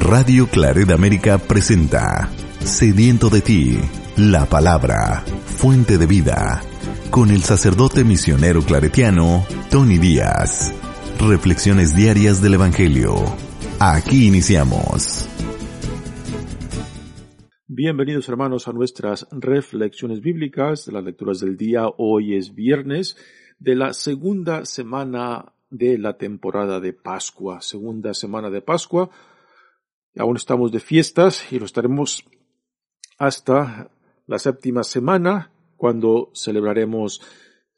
Radio Claret América presenta Sediento de ti, la palabra, fuente de vida, con el sacerdote misionero claretiano Tony Díaz. Reflexiones diarias del Evangelio. Aquí iniciamos. Bienvenidos hermanos a nuestras reflexiones bíblicas de las lecturas del día. Hoy es viernes de la segunda semana de la temporada de Pascua, segunda semana de Pascua. Aún estamos de fiestas y lo estaremos hasta la séptima semana cuando celebraremos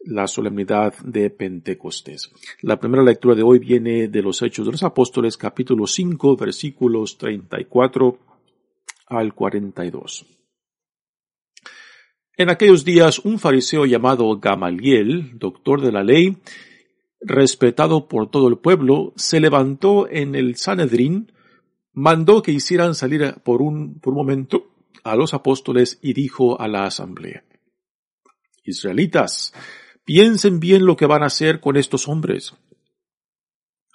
la solemnidad de Pentecostés. La primera lectura de hoy viene de los Hechos de los Apóstoles, capítulo 5, versículos 34 al 42. En aquellos días un fariseo llamado Gamaliel, doctor de la ley, respetado por todo el pueblo, se levantó en el Sanedrín, mandó que hicieran salir por un, por un momento a los apóstoles y dijo a la asamblea, Israelitas, piensen bien lo que van a hacer con estos hombres.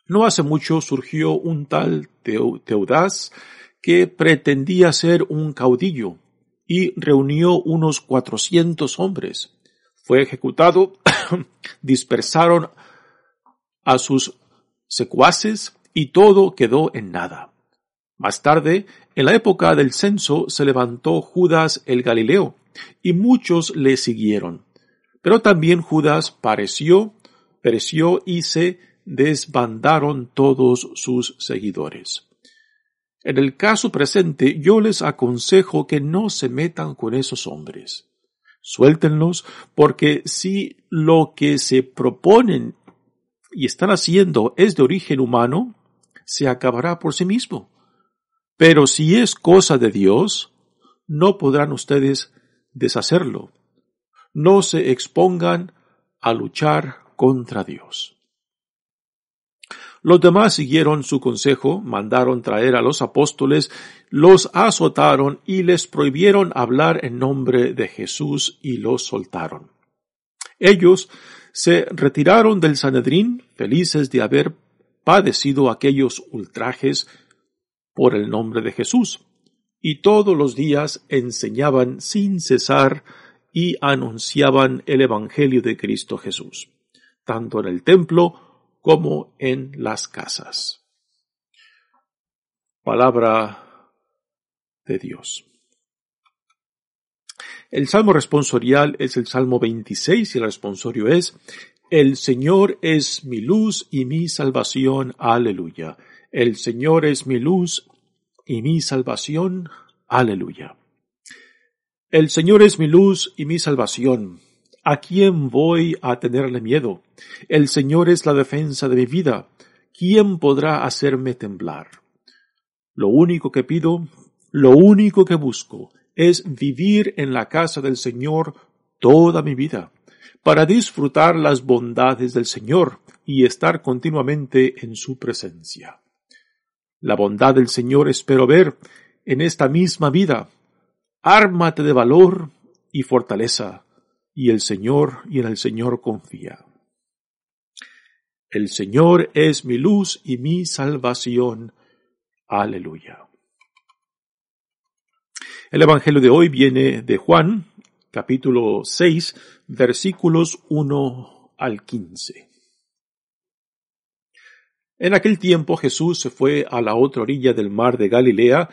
No hace mucho surgió un tal Teudaz que pretendía ser un caudillo y reunió unos cuatrocientos hombres. Fue ejecutado, dispersaron a sus secuaces y todo quedó en nada. Más tarde, en la época del censo, se levantó Judas el Galileo, y muchos le siguieron. Pero también Judas pareció, pereció y se desbandaron todos sus seguidores. En el caso presente, yo les aconsejo que no se metan con esos hombres. Suéltenlos, porque si lo que se proponen y están haciendo es de origen humano, se acabará por sí mismo. Pero si es cosa de Dios, no podrán ustedes deshacerlo. No se expongan a luchar contra Dios. Los demás siguieron su consejo, mandaron traer a los apóstoles, los azotaron y les prohibieron hablar en nombre de Jesús y los soltaron. Ellos se retiraron del Sanedrín felices de haber padecido aquellos ultrajes por el nombre de Jesús, y todos los días enseñaban sin cesar y anunciaban el Evangelio de Cristo Jesús, tanto en el templo como en las casas. Palabra de Dios. El salmo responsorial es el salmo 26 y el responsorio es El Señor es mi luz y mi salvación. Aleluya. El Señor es mi luz y mi salvación. Aleluya. El Señor es mi luz y mi salvación. ¿A quién voy a tenerle miedo? El Señor es la defensa de mi vida. ¿Quién podrá hacerme temblar? Lo único que pido, lo único que busco, es vivir en la casa del Señor toda mi vida, para disfrutar las bondades del Señor y estar continuamente en su presencia. La bondad del Señor espero ver en esta misma vida. Ármate de valor y fortaleza, y el Señor y en el Señor confía. El Señor es mi luz y mi salvación. Aleluya. El Evangelio de hoy viene de Juan, capítulo 6, versículos 1 al 15. En aquel tiempo Jesús se fue a la otra orilla del mar de Galilea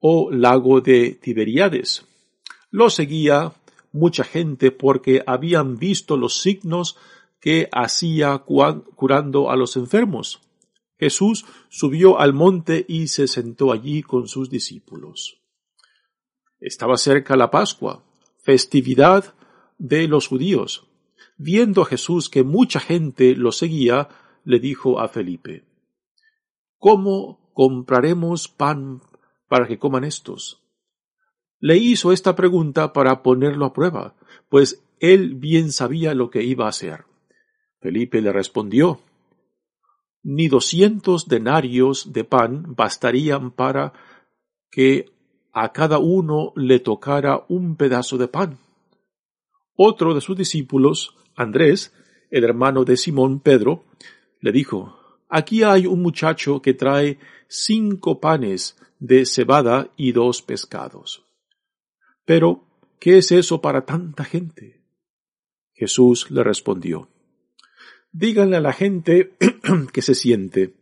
o lago de Tiberíades. Lo seguía mucha gente porque habían visto los signos que hacía curando a los enfermos. Jesús subió al monte y se sentó allí con sus discípulos. Estaba cerca la Pascua, festividad de los judíos. Viendo a Jesús que mucha gente lo seguía, le dijo a Felipe, ¿Cómo compraremos pan para que coman estos? Le hizo esta pregunta para ponerlo a prueba, pues él bien sabía lo que iba a hacer. Felipe le respondió, Ni doscientos denarios de pan bastarían para que a cada uno le tocara un pedazo de pan. Otro de sus discípulos, Andrés, el hermano de Simón Pedro, le dijo, Aquí hay un muchacho que trae cinco panes de cebada y dos pescados. Pero, ¿qué es eso para tanta gente? Jesús le respondió, Díganle a la gente que se siente.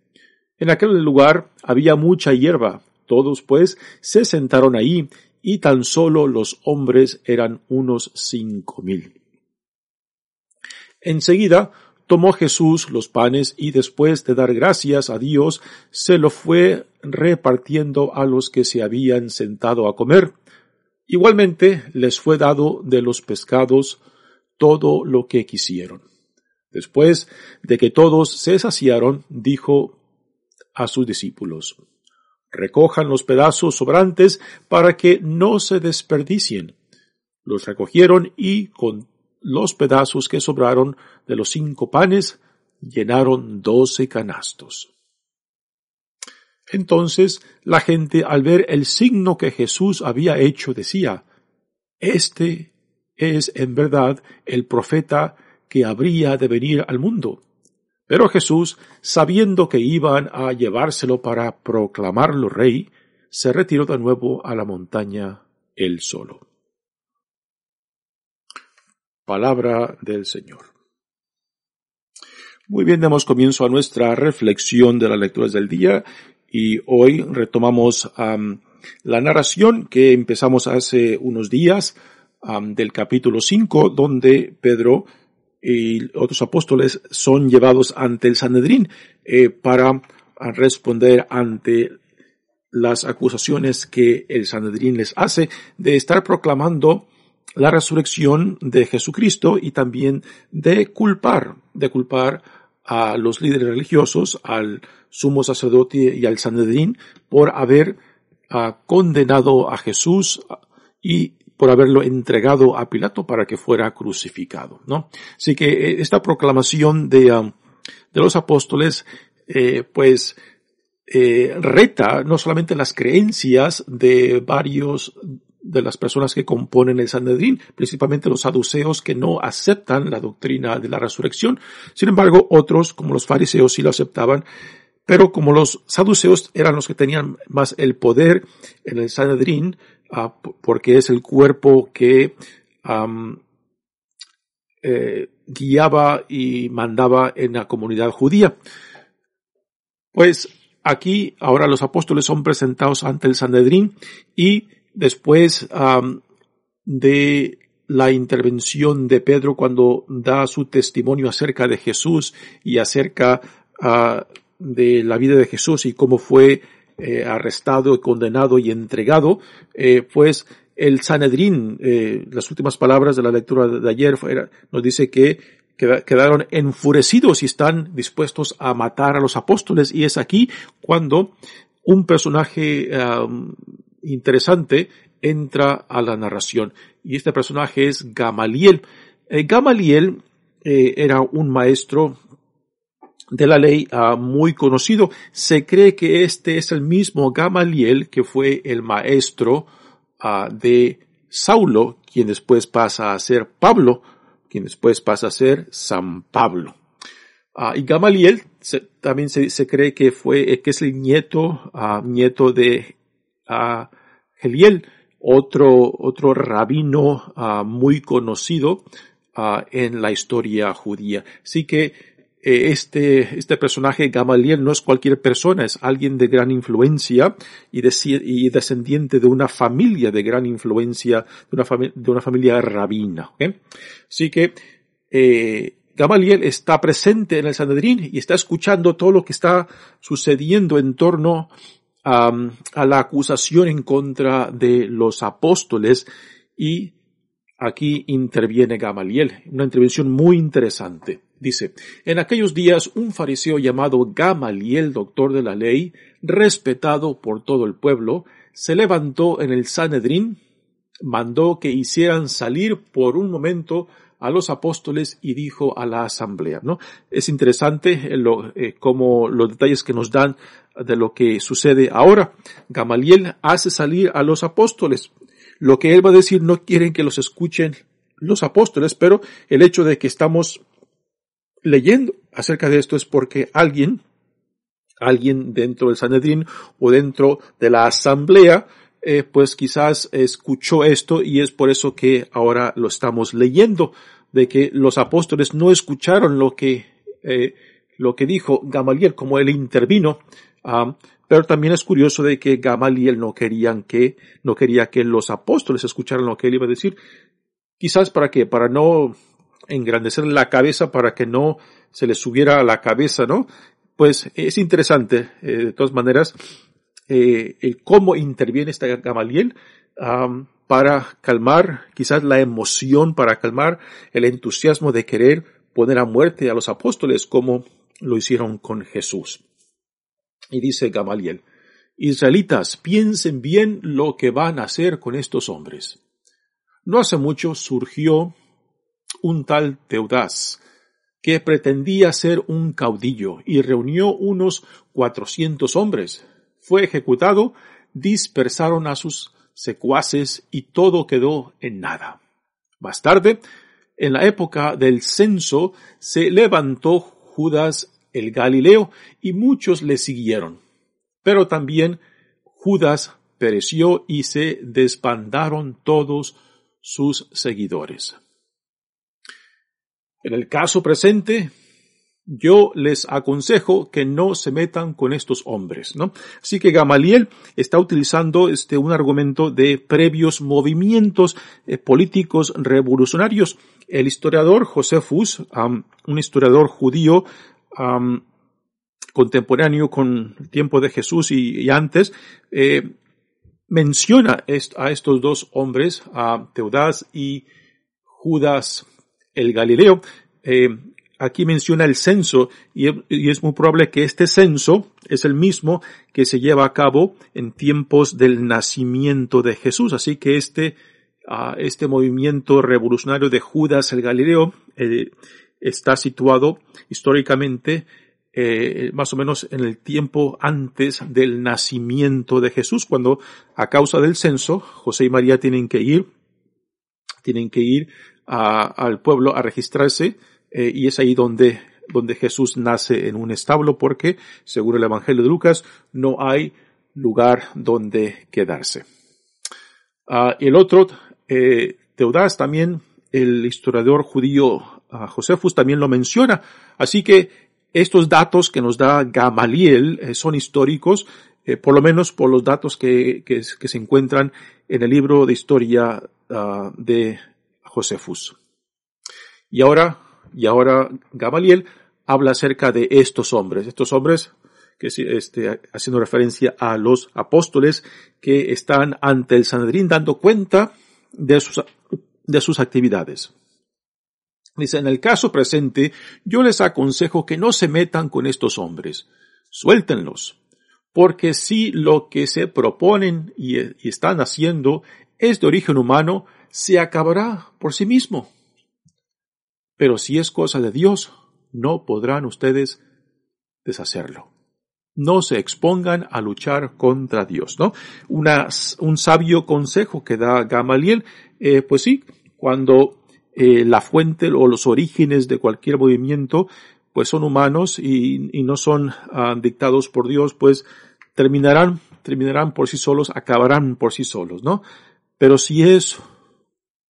En aquel lugar había mucha hierba. Todos, pues, se sentaron ahí, y tan solo los hombres eran unos cinco mil. Enseguida tomó Jesús los panes y después de dar gracias a Dios, se lo fue repartiendo a los que se habían sentado a comer. Igualmente les fue dado de los pescados todo lo que quisieron. Después de que todos se saciaron, dijo a sus discípulos, recojan los pedazos sobrantes para que no se desperdicien. Los recogieron y con los pedazos que sobraron de los cinco panes llenaron doce canastos. Entonces la gente al ver el signo que Jesús había hecho decía, Este es en verdad el profeta que habría de venir al mundo. Pero Jesús, sabiendo que iban a llevárselo para proclamarlo rey, se retiró de nuevo a la montaña él solo. Palabra del Señor. Muy bien, damos comienzo a nuestra reflexión de las lecturas del día y hoy retomamos la narración que empezamos hace unos días del capítulo 5, donde Pedro y otros apóstoles son llevados ante el Sanedrín eh, para responder ante las acusaciones que el Sanedrín les hace de estar proclamando la resurrección de Jesucristo y también de culpar, de culpar a los líderes religiosos, al sumo sacerdote y al Sanedrín por haber ah, condenado a Jesús y por haberlo entregado a Pilato para que fuera crucificado, ¿no? Así que eh, esta proclamación de, um, de los apóstoles, eh, pues, eh, reta no solamente las creencias de varios de las personas que componen el Sanedrín, principalmente los saduceos que no aceptan la doctrina de la resurrección. Sin embargo, otros, como los fariseos, sí lo aceptaban, pero como los saduceos eran los que tenían más el poder en el Sanedrín, Ah, porque es el cuerpo que eh, guiaba y mandaba en la comunidad judía. Pues aquí ahora los apóstoles son presentados ante el Sanedrín y después de la intervención de Pedro cuando da su testimonio acerca de Jesús y acerca ah, de la vida de Jesús y cómo fue eh, arrestado, condenado y entregado, eh, pues el Sanedrín, eh, las últimas palabras de la lectura de ayer nos dice que quedaron enfurecidos y están dispuestos a matar a los apóstoles. Y es aquí cuando un personaje interesante entra a la narración y este personaje es Gamaliel. Gamaliel era un maestro de la ley ah, muy conocido. Se cree que este es el mismo Gamaliel que fue el maestro ah, de Saulo, quien después pasa a ser Pablo, quien después pasa a ser San Pablo. Ah, y Gamaliel también se, cree que fue, que es el nieto, nieto de Geliel, otro, otro rabino muy conocido en la historia judía. Así que eh, este, este personaje Gamaliel no es cualquier persona, es alguien de gran influencia y, y descendiente de una familia de gran influencia, de una, familia rabina. Así que eh, Gamaliel está presente en el Sanedrín y está escuchando todo lo que está sucediendo en torno a, la acusación en contra de los apóstoles y aquí interviene Gamaliel, una intervención muy interesante. Dice, en aquellos días un fariseo llamado Gamaliel, doctor de la ley, respetado por todo el pueblo, se levantó en el Sanedrín, mandó que hicieran salir por un momento a los apóstoles y dijo a la asamblea, ¿no? Es interesante lo, eh, como los detalles que nos dan de lo que sucede ahora. Gamaliel hace salir a los apóstoles. Lo que él va a decir no quieren que los escuchen los apóstoles, pero el hecho de que estamos leyendo acerca de esto es porque alguien alguien dentro del Sanedrín o dentro de la asamblea, eh, pues quizás escuchó esto y es por eso que ahora lo estamos leyendo, de que los apóstoles no escucharon lo que, eh, lo que dijo Gamaliel, como él intervino, pero también es curioso de que Gamaliel no querían que, no quería que los apóstoles escucharan lo que él iba a decir. Quizás para qué, para no engrandecer la cabeza, para que no se les subiera a la cabeza, ¿no? Pues es interesante, eh, de todas maneras, eh, el cómo interviene esta Gamaliel para calmar quizás la emoción, para calmar el entusiasmo de querer poner a muerte a los apóstoles como lo hicieron con Jesús. Y dice Gamaliel, Israelitas, piensen bien lo que van a hacer con estos hombres. No hace mucho surgió un tal Teudaz, que pretendía ser un caudillo y reunió unos cuatrocientos hombres. Fue ejecutado, dispersaron a sus secuaces y todo quedó en nada. Más tarde, en la época del censo, se levantó Judas el Galileo, y muchos le siguieron. Pero también Judas pereció y se desbandaron todos sus seguidores. En el caso presente, yo les aconsejo que no se metan con estos hombres, ¿no? Así que Gamaliel está utilizando este un argumento de previos movimientos eh, políticos revolucionarios. El historiador Josefus, un historiador judío, contemporáneo con el tiempo de Jesús y, antes, eh, menciona a estos dos hombres, a Teudás y Judas el Galileo. Eh, aquí menciona el censo y, es muy probable que este censo es el mismo que se lleva a cabo en tiempos del nacimiento de Jesús. Así que este, este movimiento revolucionario de Judas el Galileo eh, está situado históricamente eh, más o menos en el tiempo antes del nacimiento de Jesús, cuando a causa del censo José y María tienen que ir, tienen que ir al pueblo a registrarse eh, y es ahí donde donde Jesús nace en un establo porque, según el Evangelio de Lucas, no hay lugar donde quedarse. Ah, el otro, eh, también, el historiador judío Josefus también lo menciona. Así que estos datos que nos da Gamaliel eh, son históricos, eh, por lo menos por los datos que, que, se encuentran en el libro de historia ah, de Josefus. Y ahora, y ahora Gamaliel habla acerca de estos hombres, estos hombres que este, haciendo referencia a los apóstoles que están ante el Sanedrín dando cuenta de sus, de sus actividades. Dice, en el caso presente, yo les aconsejo que no se metan con estos hombres. Suéltenlos. Porque si lo que se proponen y, están haciendo es de origen humano, se acabará por sí mismo. Pero si es cosa de Dios, no podrán ustedes deshacerlo. No se expongan a luchar contra Dios, ¿no? un sabio consejo que da Gamaliel, eh, pues sí, cuando eh, la fuente o los orígenes de cualquier movimiento pues son humanos y, no son ah, dictados por Dios, pues terminarán, terminarán por sí solos, acabarán por sí solos, ¿no? Pero si es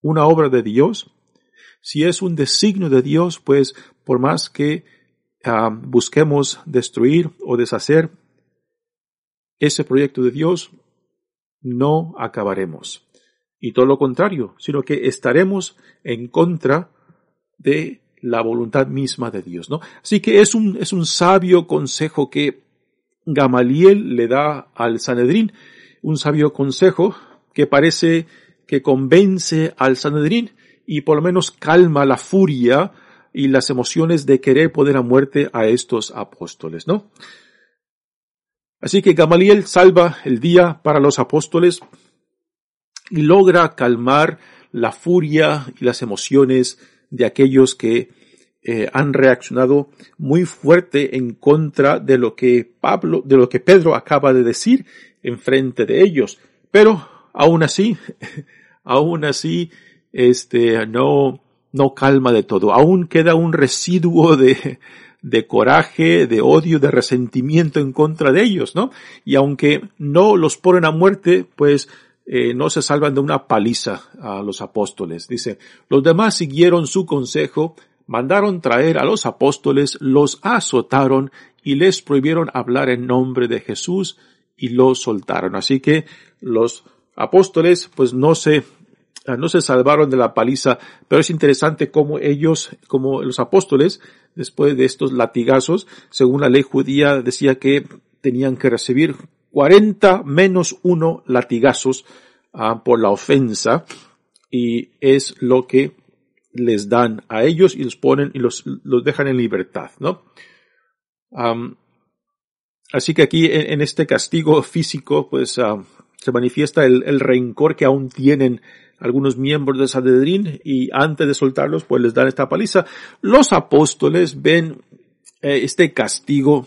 una obra de Dios, si es un designio de Dios, pues por más que ah, busquemos destruir o deshacer ese proyecto de Dios, no acabaremos. Y todo lo contrario, sino que estaremos en contra de la voluntad misma de Dios, ¿no? Así que es un, es un sabio consejo que Gamaliel le da al Sanedrín, un sabio consejo que parece que convence al Sanedrín y por lo menos calma la furia y las emociones de querer poner a muerte a estos apóstoles, ¿no? Así que Gamaliel salva el día para los apóstoles y logra calmar la furia y las emociones de aquellos que eh, han reaccionado muy fuerte en contra de lo que Pablo, de lo que Pedro acaba de decir en frente de ellos. Pero aún así, aún así, este, no, no calma de todo. Aún queda un residuo de, de coraje, de odio, de resentimiento en contra de ellos, ¿no? Y aunque no los ponen a muerte, pues eh, no se salvan de una paliza a los apóstoles. Dice, los demás siguieron su consejo, mandaron traer a los apóstoles, los azotaron y les prohibieron hablar en nombre de Jesús y los soltaron. Así que los apóstoles pues no se no se salvaron de la paliza, pero es interesante cómo ellos, como los apóstoles, después de estos latigazos, según la ley judía decía que tenían que recibir 40 menos uno latigazos ah, por la ofensa y es lo que les dan a ellos y los ponen y los, los dejan en libertad, ¿no? así que aquí en, este castigo físico, pues ah, se manifiesta el, rencor que aún tienen algunos miembros de Sanedrín y antes de soltarlos, pues les dan esta paliza. Los apóstoles ven eh, este castigo,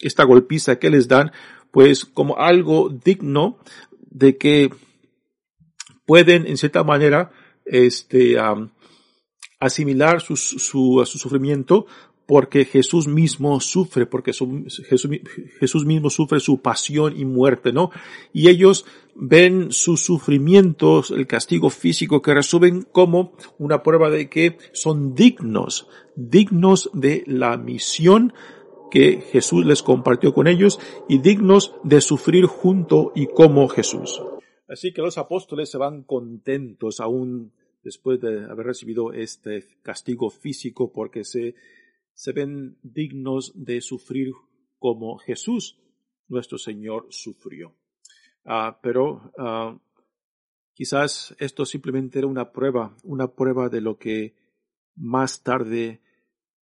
esta golpiza que les dan, pues como algo digno de que pueden en cierta manera este asimilar su, su, su sufrimiento porque Jesús mismo sufre, porque Jesús, Jesús, mismo sufre su pasión y muerte, ¿no? Y ellos ven sus sufrimientos, el castigo físico que resumen como una prueba de que son dignos, dignos de la misión que Jesús les compartió con ellos y dignos de sufrir junto y como Jesús. Así que los apóstoles se van contentos aún después de haber recibido este castigo físico porque se se ven dignos de sufrir como Jesús, nuestro Señor, sufrió. Ah, pero ah, quizás esto simplemente era una prueba, una prueba de lo que más tarde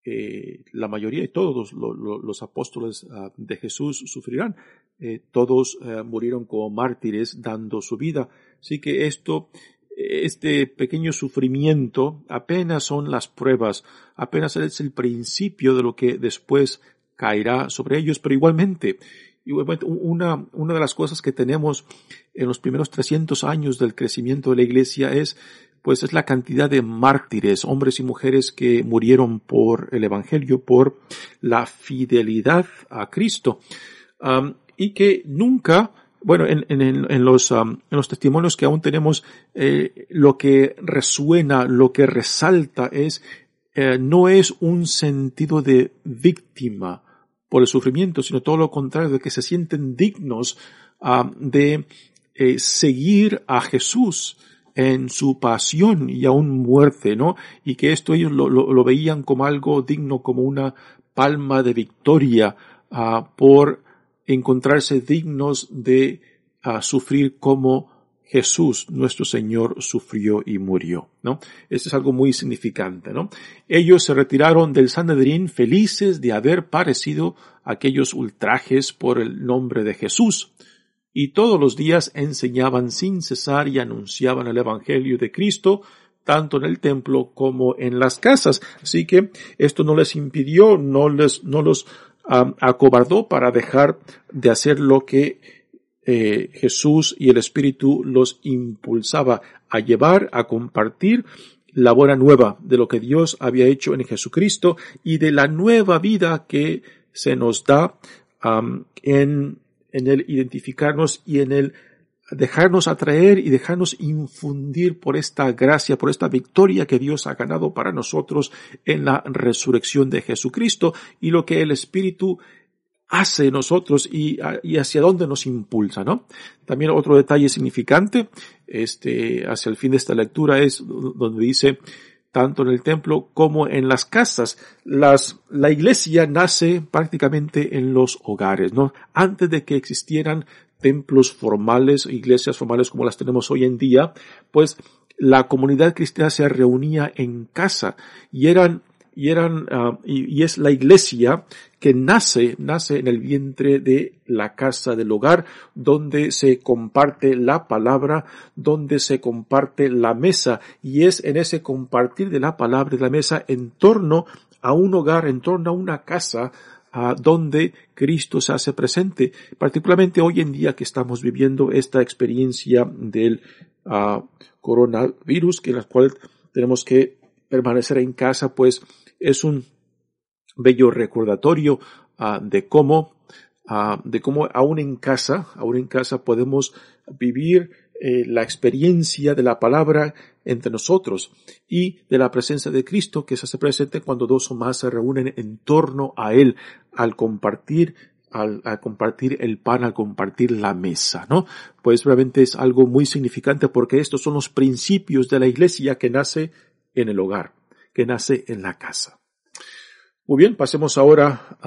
eh, la mayoría y todos los, apóstoles ah, de Jesús sufrirán. Eh, todos eh, murieron como mártires dando su vida. Así que esto este pequeño sufrimiento apenas son las pruebas, apenas es el principio de lo que después caerá sobre ellos, pero igualmente, una, una de las cosas que tenemos en los primeros 300 años del crecimiento de la iglesia es pues es la cantidad de mártires, hombres y mujeres que murieron por el Evangelio, por la fidelidad a Cristo, y que nunca bueno, en, en, los, um, en los testimonios que aún tenemos, eh, lo que resuena, lo que resalta es, eh, no es un sentido de víctima por el sufrimiento, sino todo lo contrario, de que se sienten dignos um, de eh, seguir a Jesús en su pasión y aún muerte, ¿no? Y que esto ellos lo, lo, veían como algo digno, como una palma de victoria uh, por encontrarse dignos de ah, sufrir como Jesús, nuestro Señor, sufrió y murió, ¿no? Esto es algo muy significante, ¿no? Ellos se retiraron del Sanedrín felices de haber padecido aquellos ultrajes por el nombre de Jesús, y todos los días enseñaban sin cesar y anunciaban el Evangelio de Cristo, tanto en el templo como en las casas. Así que esto no les impidió, no les, no los acobardó para dejar de hacer lo que eh, Jesús y el Espíritu los impulsaba a llevar, a compartir la buena nueva de lo que Dios había hecho en Jesucristo y de la nueva vida que se nos da en, en el identificarnos y en el dejarnos atraer y dejarnos infundir por esta gracia, por esta victoria que Dios ha ganado para nosotros en la resurrección de Jesucristo y lo que el Espíritu hace en nosotros y, hacia dónde nos impulsa, ¿no? También otro detalle significante, este, hacia el fin de esta lectura es donde dice, tanto en el templo como en las casas. Las, la iglesia nace prácticamente en los hogares, ¿no? Antes de que existieran templos formales, iglesias formales como las tenemos hoy en día, pues la comunidad cristiana se reunía en casa y eran y eran ah, y, es la iglesia que nace nace en el vientre de la casa del hogar donde se comparte la palabra donde se comparte la mesa y es en ese compartir de la palabra y la mesa en torno a un hogar en torno a una casa a donde Cristo se hace presente, particularmente hoy en día que estamos viviendo esta experiencia del uh, coronavirus, que en la cual tenemos que permanecer en casa, pues es un bello recordatorio ah, de cómo, ah, de cómo aún en casa, aún en casa podemos vivir eh, la experiencia de la palabra entre nosotros y de la presencia de Cristo que se hace presente cuando dos o más se reúnen en torno a Él al compartir al, compartir el pan, al compartir la mesa, ¿no? Pues realmente es algo muy significante porque estos son los principios de la iglesia que nace en el hogar, que nace en la casa. Muy bien, pasemos ahora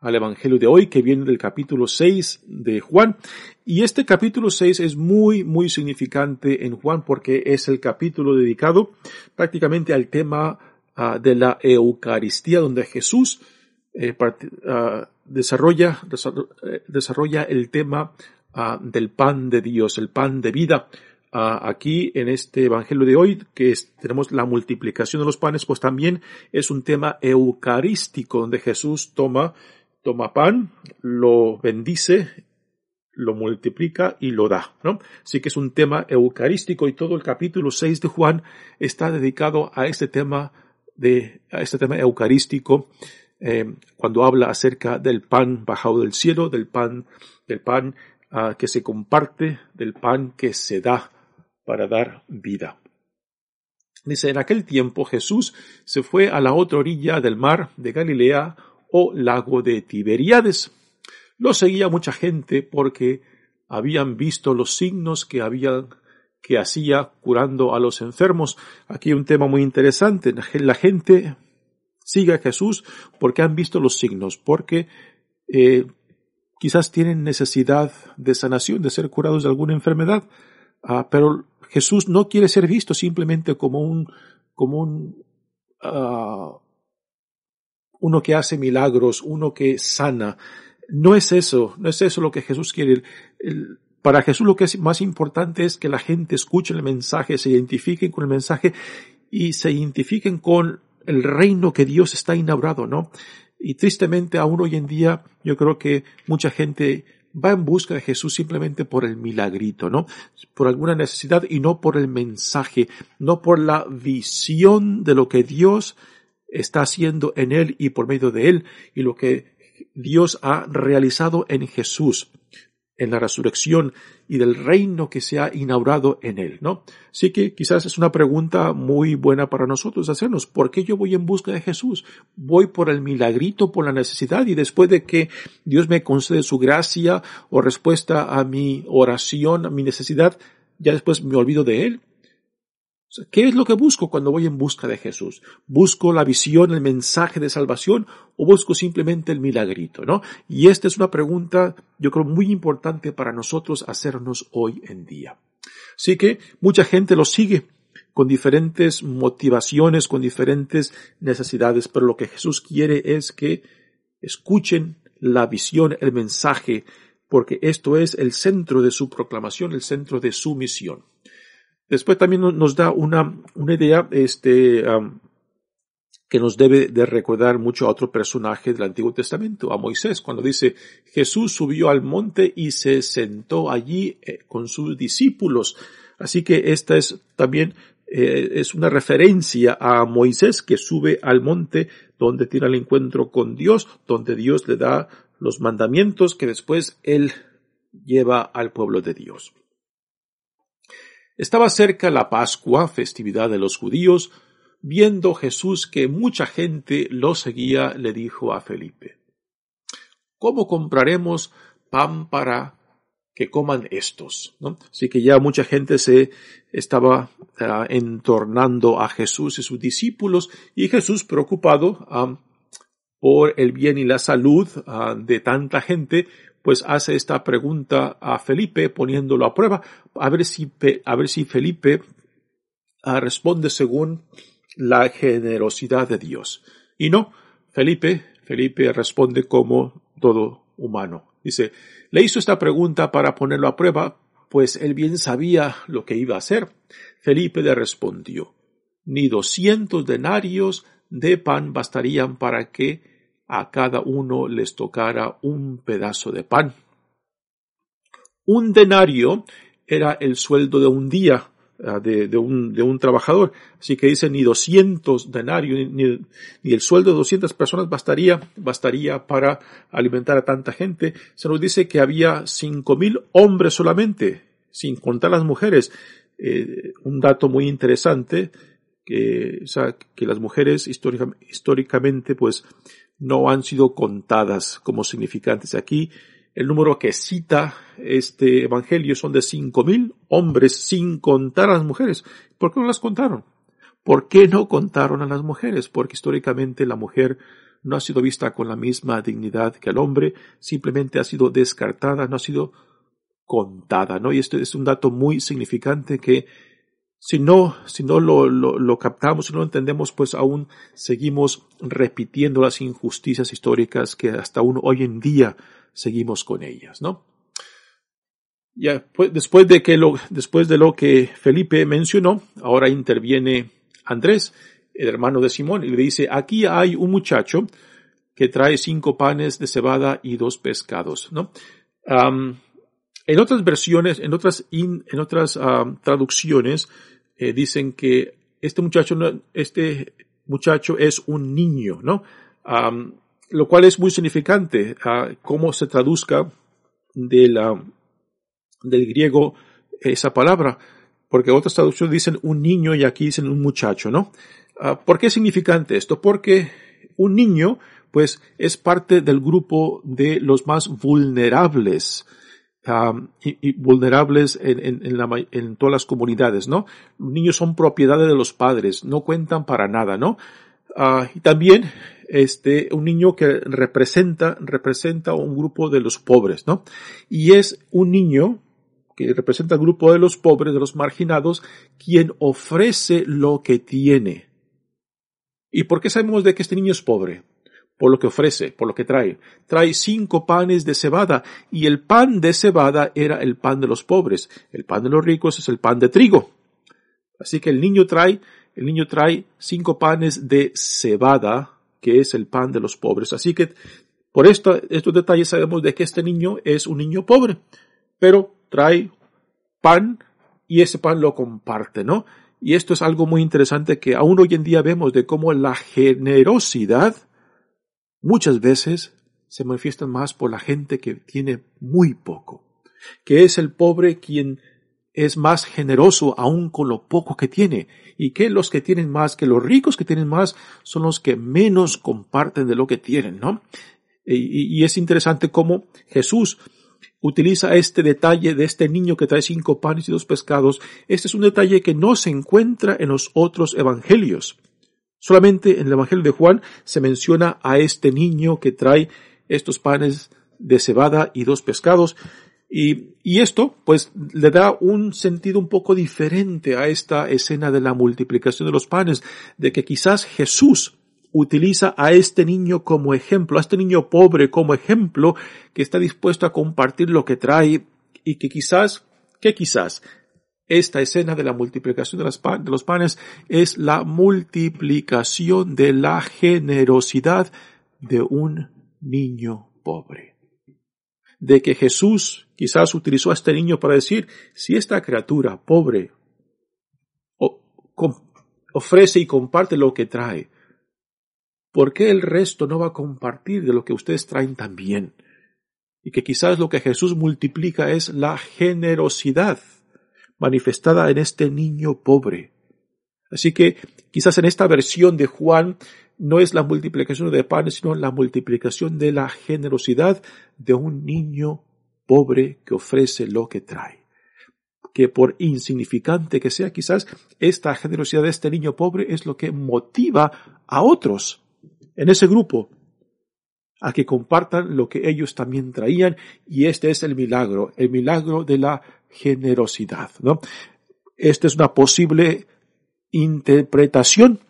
al Evangelio de hoy que viene del capítulo 6 de Juan. Y este capítulo 6 es muy, muy significante en Juan porque es el capítulo dedicado prácticamente al tema ah, de la Eucaristía donde Jesús eh, ah, desarrolla, eh, desarrolla el tema ah, del pan de Dios, el pan de vida. aquí en este Evangelio de hoy, que tenemos la multiplicación de los panes, pues también es un tema eucarístico, donde Jesús toma, toma pan, lo bendice, lo multiplica y lo da, ¿no? Así que es un tema eucarístico y todo el capítulo 6 de Juan está dedicado a este tema de, a este tema eucarístico eh, cuando habla acerca del pan bajado del cielo, del pan, del pan ah, que se comparte, del pan que se da para dar vida. Dice, en aquel tiempo Jesús se fue a la otra orilla del mar de Galilea o lago de Tiberíades. Lo seguía mucha gente porque habían visto los signos que habían que hacía curando a los enfermos. Aquí un tema muy interesante. La gente sigue a Jesús porque han visto los signos, porque eh, quizás tienen necesidad de sanación, de ser curados de alguna enfermedad, ah, pero Jesús no quiere ser visto simplemente como un, como un, ah, uno que hace milagros, uno que sana. No es eso, no es eso lo que Jesús quiere. para Jesús lo que es más importante es que la gente escuche el mensaje, se identifiquen con el mensaje y se identifiquen con el reino que Dios está inaugurado, ¿no? Y tristemente aún hoy en día yo creo que mucha gente va en busca de Jesús simplemente por el milagrito, ¿no? Por alguna necesidad y no por el mensaje, no por la visión de lo que Dios está haciendo en él y por medio de él y lo que Dios ha realizado en Jesús en la resurrección y del reino que se ha inaugurado en él, ¿no? Así que quizás es una pregunta muy buena para nosotros hacernos. ¿Por qué yo voy en busca de Jesús? Voy por el milagrito, por la necesidad y después de que Dios me concede su gracia o respuesta a mi oración, a mi necesidad, ya después me olvido de él. ¿Qué es lo que busco cuando voy en busca de Jesús? ¿Busco la visión, el mensaje de salvación o busco simplemente el milagrito, no? Y esta es una pregunta, yo creo, muy importante para nosotros hacernos hoy en día. Así que mucha gente lo sigue con diferentes motivaciones, con diferentes necesidades, pero lo que Jesús quiere es que escuchen la visión, el mensaje, porque esto es el centro de su proclamación, el centro de su misión. Después también nos da una, idea este, que nos debe de recordar mucho a otro personaje del Antiguo Testamento, a Moisés, cuando dice, Jesús subió al monte y se sentó allí eh, con sus discípulos. Así que esta es también eh, es una referencia a Moisés que sube al monte donde tiene el encuentro con Dios, donde Dios le da los mandamientos que después él lleva al pueblo de Dios. Estaba cerca la Pascua, festividad de los judíos. Viendo Jesús que mucha gente lo seguía, le dijo a Felipe, ¿Cómo compraremos pan para que coman estos? Así que ya mucha gente se estaba ah, entornando a Jesús y sus discípulos y Jesús preocupado ah, por el bien y la salud ah, de tanta gente, pues hace esta pregunta a Felipe poniéndolo a prueba, a ver si, a ver si Felipe ah, responde según la generosidad de Dios. Y no, Felipe, Felipe responde como todo humano. Dice, le hizo esta pregunta para ponerlo a prueba, pues él bien sabía lo que iba a hacer. Felipe le respondió, ni doscientos denarios de pan bastarían para que a cada uno les tocara un pedazo de pan. Un denario era el sueldo de un día, ah, de, un, de un trabajador. Así que dice ni 200 denarios, ni, ni, el sueldo de 200 personas bastaría, bastaría para alimentar a tanta gente. Se nos dice que había 5.000 hombres solamente, sin contar las mujeres. Eh, un dato muy interesante, que, que las mujeres históricamente pues no han sido contadas como significantes. Aquí el número que cita este evangelio son de cinco mil hombres sin contar a las mujeres. ¿Por qué no las contaron? ¿Por qué no contaron a las mujeres? Porque históricamente la mujer no ha sido vista con la misma dignidad que el hombre, simplemente ha sido descartada, no ha sido contada, ¿no? Y esto es un dato muy significante que si no, si no lo, captamos, si no lo entendemos, pues aún seguimos repitiendo las injusticias históricas que hasta aún hoy en día seguimos con ellas, ¿no? Ya, pues, después de que lo, después de lo que Felipe mencionó, ahora interviene Andrés, el hermano de Simón, y le dice, aquí hay un muchacho que trae cinco panes de cebada y dos pescados, ¿no? En otras versiones, en otras, en otras traducciones, eh, dicen que este muchacho, este muchacho es un niño, ¿no? lo cual es muy significante a cómo se traduzca de la, del griego esa palabra, porque otras traducciones dicen un niño y aquí dicen un muchacho, ¿no? Ah, ¿Por qué es significante esto? Porque un niño, pues, es parte del grupo de los más vulnerables, y, vulnerables en, en, en, todas las comunidades, ¿no? Los niños son propiedades de los padres, no cuentan para nada, ¿no? Uh, y también este, un niño que representa, representa un grupo de los pobres, ¿no? Y es un niño que representa el grupo de los pobres, de los marginados, quien ofrece lo que tiene. ¿Y por qué sabemos de que este niño es pobre? Por lo que ofrece, por lo que trae. Trae cinco panes de cebada, y el pan de cebada era el pan de los pobres. El pan de los ricos es el pan de trigo. Así que el niño trae, el niño trae cinco panes de cebada, que es el pan de los pobres. Así que por esto, estos detalles sabemos de que este niño es un niño pobre, pero trae pan y ese pan lo comparte, ¿no? Y esto es algo muy interesante que aún hoy en día vemos de cómo la generosidad muchas veces se manifiesta más por la gente que tiene muy poco, que es el pobre quien es más generoso aún con lo poco que tiene, y que los que tienen más, que los ricos que tienen más, son los que menos comparten de lo que tienen, ¿no? Y, y es interesante cómo Jesús utiliza este detalle de este niño que trae cinco panes y dos pescados. Este es un detalle que no se encuentra en los otros evangelios. Solamente en el evangelio de Juan se menciona a este niño que trae estos panes de cebada y dos pescados, y, y, esto, pues, le da un sentido un poco diferente a esta escena de la multiplicación de los panes, de que quizás Jesús utiliza a este niño como ejemplo, a este niño pobre como ejemplo, que está dispuesto a compartir lo que trae y que quizás, que quizás, esta escena de la multiplicación de, los panes es la multiplicación de la generosidad de un niño pobre de que Jesús quizás utilizó a este niño para decir, si esta criatura pobre ofrece y comparte lo que trae, ¿por qué el resto no va a compartir de lo que ustedes traen también? Y que quizás lo que Jesús multiplica es la generosidad manifestada en este niño pobre. Así que quizás en esta versión de Juan no es la multiplicación de panes, sino la multiplicación de la generosidad de un niño pobre que ofrece lo que trae. Que por insignificante que sea, quizás esta generosidad de este niño pobre es lo que motiva a otros en ese grupo a que compartan lo que ellos también traían y este es el milagro, el milagro de la generosidad, ¿no? Esta es una posible interpretación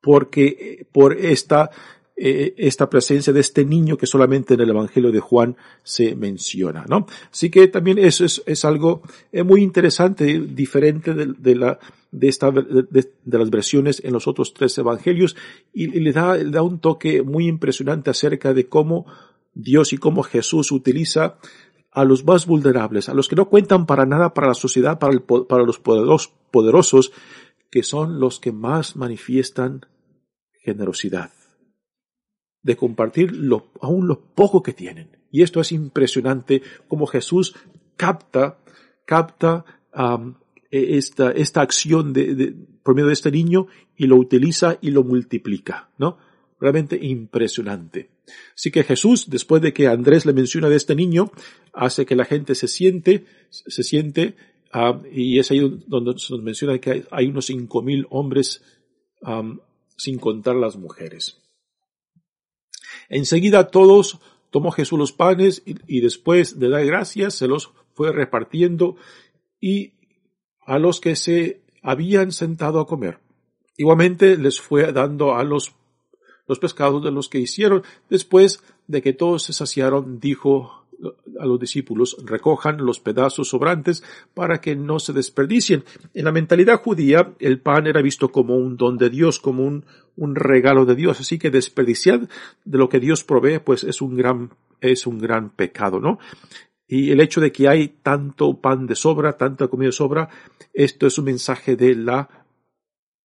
porque por esta eh, esta presencia de este niño que solamente en el Evangelio de Juan se menciona, ¿no? Así que también eso es, algo eh, muy interesante, diferente de, la de de, las versiones en los otros tres evangelios y, le da le da un toque muy impresionante acerca de cómo Dios y cómo Jesús utiliza a los más vulnerables, a los que no cuentan para nada para la sociedad, para, para los poderosos, que son los que más manifiestan generosidad, de compartir lo, aún lo poco que tienen. Y esto es impresionante como Jesús capta, capta e, esta, esta acción de, por medio de este niño y lo utiliza y lo multiplica, ¿no? Realmente impresionante. Así que Jesús, después de que Andrés le menciona de este niño, hace que la gente se siente, se siente, y es ahí donde se nos menciona que hay, unos cinco mil hombres, sin contar las mujeres. Enseguida todos tomó Jesús los panes y, y después de dar gracias se los fue repartiendo y a los que se habían sentado a comer. Igualmente les fue dando a los, los pescados de los que hicieron. Después de que todos se saciaron, dijo a los discípulos, recojan los pedazos sobrantes para que no se desperdicien. En la mentalidad judía, el pan era visto como un don de Dios, como un, un regalo de Dios. Así que desperdiciar de lo que Dios provee, pues es un gran, es un gran pecado, ¿no? Y el hecho de que hay tanto pan de sobra, tanta comida de sobra, esto es un mensaje de la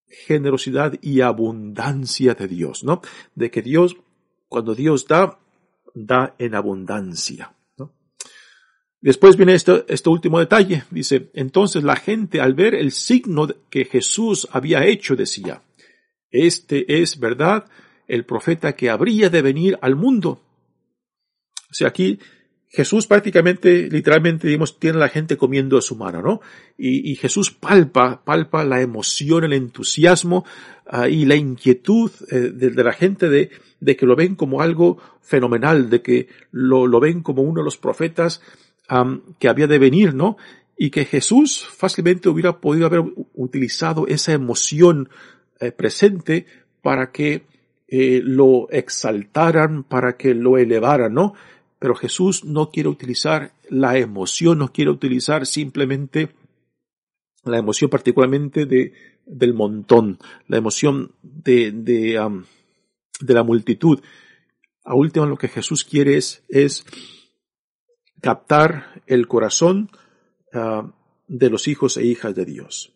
generosidad y abundancia de Dios, ¿no? De que Dios, cuando Dios da, da en abundancia. Después viene este, último detalle. Dice, entonces la gente al ver el signo que Jesús había hecho decía, este es verdad el profeta que habría de venir al mundo. O sea, aquí Jesús prácticamente, literalmente, digamos, tiene a la gente comiendo a su mano, ¿no? Y, Jesús palpa, palpa la emoción, el entusiasmo ah, y la inquietud eh, de, la gente de, que lo ven como algo fenomenal, de que lo ven como uno de los profetas que había de venir, ¿no? Y que Jesús fácilmente hubiera podido haber utilizado esa emoción eh, presente para que eh, lo exaltaran, para que lo elevaran, ¿no? Pero Jesús no quiere utilizar la emoción, no quiere utilizar simplemente la emoción particularmente de, del montón, la emoción de, de, la multitud. A último lo que Jesús quiere es captar el corazón ah, de los hijos e hijas de Dios.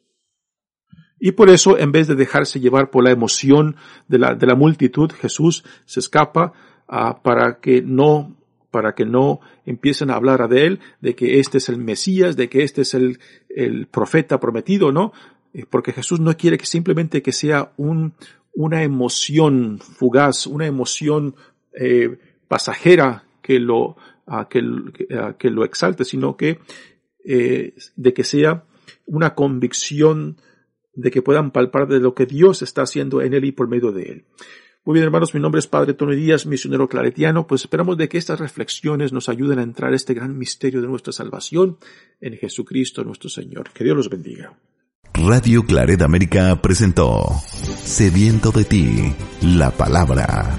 Y por eso, en vez de dejarse llevar por la emoción de la, de la multitud, Jesús se escapa ah, para que no para que no empiecen a hablar de él, de que este es el Mesías, de que este es el, el profeta prometido, ¿no? Eh, porque Jesús no quiere que simplemente que sea un, una emoción fugaz, una emoción eh, pasajera que lo, que, que, lo exalte, sino que eh, de que sea una convicción de que puedan palpar de lo que Dios está haciendo en él y por medio de él. Muy bien, hermanos, mi nombre es Padre Tony Díaz, misionero claretiano, pues esperamos de que estas reflexiones nos ayuden a entrar a este gran misterio de nuestra salvación en Jesucristo nuestro Señor. Que Dios los bendiga. Radio Claret América presentó Sediento de ti, la palabra.